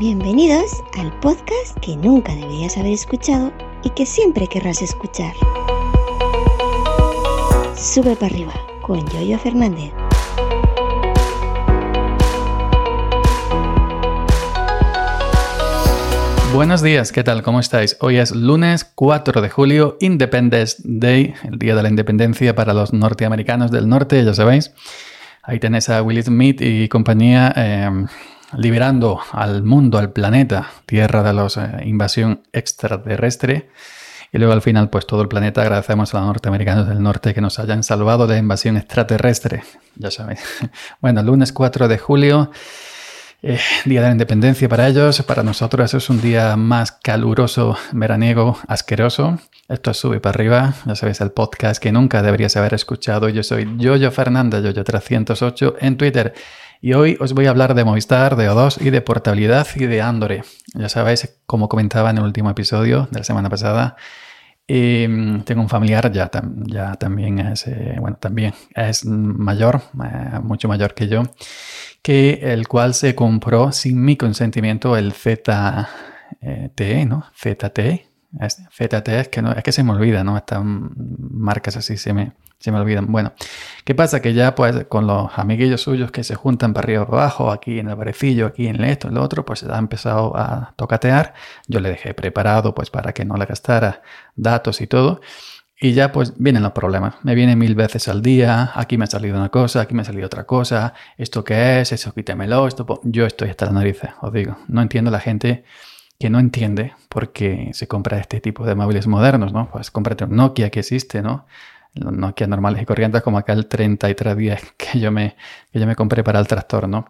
Bienvenidos al podcast que nunca deberías haber escuchado y que siempre querrás escuchar. Sube para arriba con Yoyo Fernández. Buenos días, ¿qué tal? ¿Cómo estáis? Hoy es lunes 4 de julio, Independence Day, el día de la independencia para los norteamericanos del norte, ya sabéis. Ahí tenéis a Will Smith y compañía eh, liberando al mundo, al planeta, tierra de la invasión extraterrestre. Y luego al final, pues todo el planeta agradecemos a los norteamericanos del norte que nos hayan salvado de la invasión extraterrestre. Ya sabéis. Bueno, lunes 4 de julio, eh, día de la independencia para ellos. Para nosotros es un día más caluroso, veraniego, asqueroso. Esto es Sube para arriba. Ya sabéis, el podcast que nunca deberías haber escuchado. Yo soy Yoyo Fernanda, Yoyo308 en Twitter. Y hoy os voy a hablar de Movistar, de O2 y de portabilidad y de Android. Ya sabéis, como comentaba en el último episodio de la semana pasada, em, tengo un familiar, ya, también es, eh, bueno, también es mayor, eh, mucho mayor que yo, que el cual se compró sin mi consentimiento el ZTE, ¿no? ZTE. ZTE es que, no, es que se me olvida, ¿no? Estas marcas así se me, se me olvidan. Bueno, ¿qué pasa? Que ya pues con los amiguillos suyos que se juntan para arriba para abajo, aquí en el parecillo, aquí en esto, en lo otro, pues se ha empezado a tocatear. Yo le dejé preparado pues para que no le gastara datos y todo. Y ya pues vienen los problemas. Me vienen mil veces al día, aquí me ha salido una cosa, aquí me ha salido otra cosa, esto qué es, eso quítemelo, esto... Yo estoy hasta la narices, os digo. No entiendo la gente que no entiende por qué se compra este tipo de móviles modernos, ¿no? Pues cómprate un Nokia que existe, ¿no? Nokia normales y corrientes, como acá el 3310 que yo me, que yo me compré para el tractor, ¿no?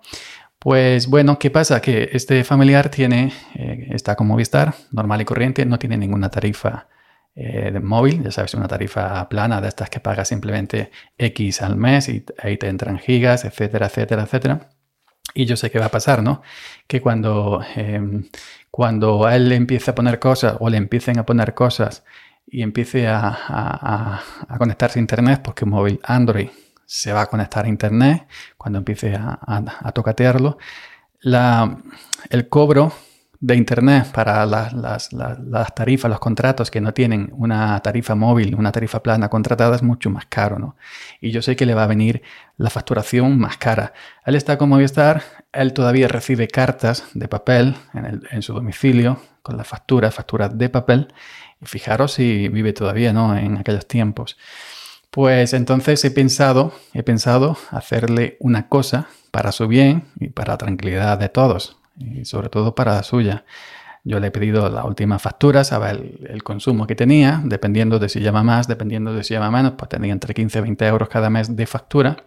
Pues bueno, ¿qué pasa? Que este familiar tiene, eh, está con Movistar, normal y corriente, no tiene ninguna tarifa eh, de móvil, ya sabes, una tarifa plana de estas que pagas simplemente X al mes y ahí te entran gigas, etcétera, etcétera, etcétera. Y yo sé qué va a pasar, ¿no? Que cuando, em, cuando a él le empiece a poner cosas o le empiecen a poner cosas y empiece a, conectarse a Internet, porque un móvil Android se va a conectar a Internet cuando empiece a, tocatearlo, la, el cobro de Internet para las, tarifas, los contratos que no tienen una tarifa móvil, una tarifa plana contratada es mucho más caro, ¿no? Y yo sé que le va a venir la facturación más cara. Él está como Movistar, él todavía recibe cartas de papel en, en su domicilio con las facturas, facturas de papel, y fijaros si vive todavía, ¿no? En aquellos tiempos. Pues entonces he pensado, he pensado hacerle una cosa para su bien y para la tranquilidad de todos, y sobre todo para la suya. Yo le he pedido la última factura, saber el, consumo que tenía, dependiendo de si llama más, dependiendo de si llama menos, pues tenía entre 15 y 20 euros cada mes de factura.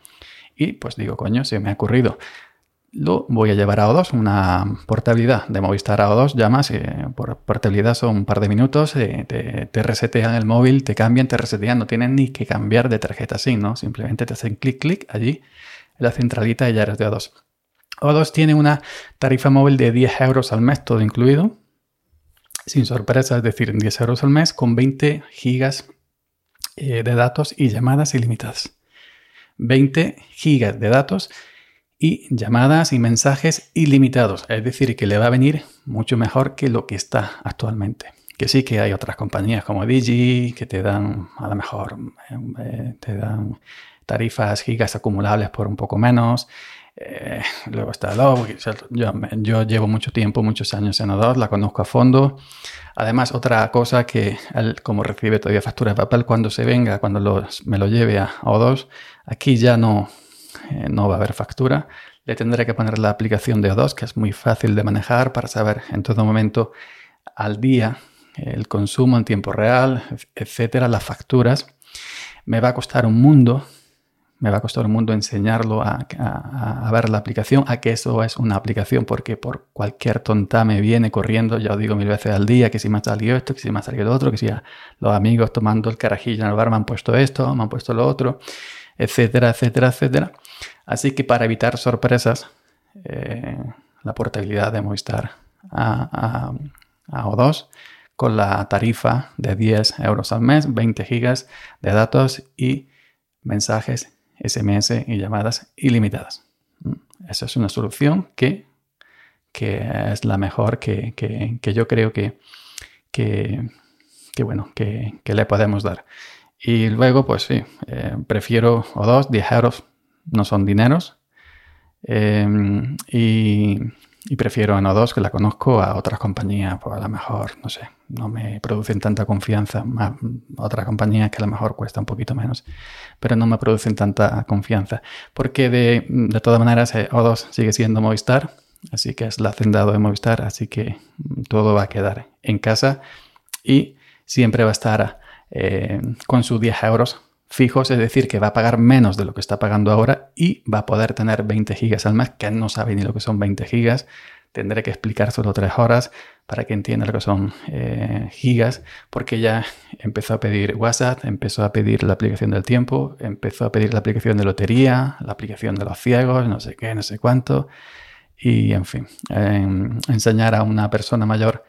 Y pues digo, coño, se me ha ocurrido lo voy a llevar a O2, una portabilidad de Movistar a O2, llamas, eh, por portabilidad son un par de minutos, eh, te, resetean el móvil, te cambian, te resetean, no tienen ni que cambiar de tarjeta SIM, ¿no? Simplemente te hacen clic, clic allí la centralita y ya eres de O2. O2 tiene una tarifa móvil de 10 euros al mes, todo incluido, sin sorpresa, es decir, 10 euros al mes con 20 gigas eh, de datos y llamadas ilimitadas. 20 gigas de datos y llamadas y mensajes ilimitados. Es decir, que le va a venir mucho mejor que lo que está actualmente. Que sí que hay otras compañías como Digi que te dan, a lo mejor, eh, te dan tarifas gigas acumulables por un poco menos. Eh, luego está Love. Yo, llevo mucho tiempo, muchos años en O2, la conozco a fondo. Además, otra cosa que él, como recibe todavía factura de papel, cuando se venga, cuando me lo lleve a O2, aquí ya no, eh, no va a haber factura. Le tendré que poner la aplicación de O2, que es muy fácil de manejar para saber en todo momento al día el consumo en tiempo real, etcétera, las facturas. Me va a costar un mundo, me va a costar un mundo enseñarlo a, ver la aplicación, a que eso es una aplicación, porque por cualquier tonta me viene corriendo, ya os digo mil veces al día, que si me ha salido esto, que si me ha salido lo otro, que si los amigos tomando el carajillo en el bar me han puesto esto, me han puesto lo otro etcétera, etcétera, etcétera. Así que para evitar sorpresas, eh, la portabilidad de Movistar a, O2 con la tarifa de 10 euros al mes, 20 gigas de datos y mensajes, SMS y llamadas ilimitadas. Mm, esa es una solución que que es la mejor que, yo creo que, que, bueno, que, le podemos dar. Y luego, pues sí, eh, prefiero O2, 10 euros no son dineros. Em, y, prefiero en O2, que la conozco, a otras compañías, pues a lo mejor, no sé, no me producen tanta confianza. Más, otras compañías que a lo mejor cuesta un poquito menos, pero no me producen tanta confianza. Porque de, de todas maneras, eh, O2 sigue siendo Movistar, así que es la hacendado de Movistar, así que todo va a quedar en casa y siempre va a estar eh, con sus 10 euros fijos, es decir, que va a pagar menos de lo que está pagando ahora y va a poder tener 20 gigas al mes, que no sabe ni lo que son 20 gigas. Tendré que explicar solo tres horas para que entienda lo que son eh, gigas, porque ya empezó a pedir WhatsApp, empezó a pedir la aplicación del tiempo, empezó a pedir la aplicación de lotería, la aplicación de los ciegos, no sé qué, no sé cuánto. Y en fin, enseñar a una persona mayor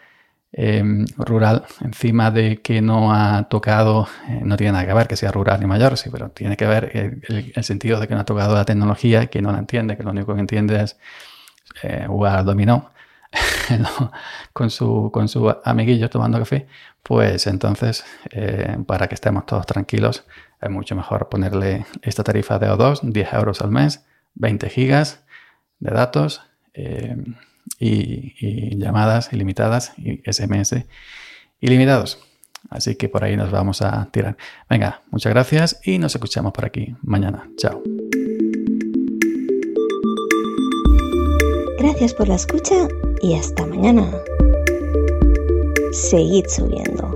Em, rural, encima de que no ha tocado, eh, no tiene nada que ver que sea rural ni mayor, sí, pero tiene que ver el, sentido de que no ha tocado la tecnología, que no la entiende, que lo único que entiende es eh, jugar al dominó con, su, con su amiguillo tomando café, pues entonces, eh, para que estemos todos tranquilos, es mucho mejor ponerle esta tarifa de O2, 10 euros al mes, 20 gigas de datos y, llamadas ilimitadas y SMS ilimitados. Así que por ahí nos vamos a tirar. Venga, muchas gracias y nos escuchamos por aquí mañana. Chao. Gracias por la escucha y hasta mañana. Seguid subiendo.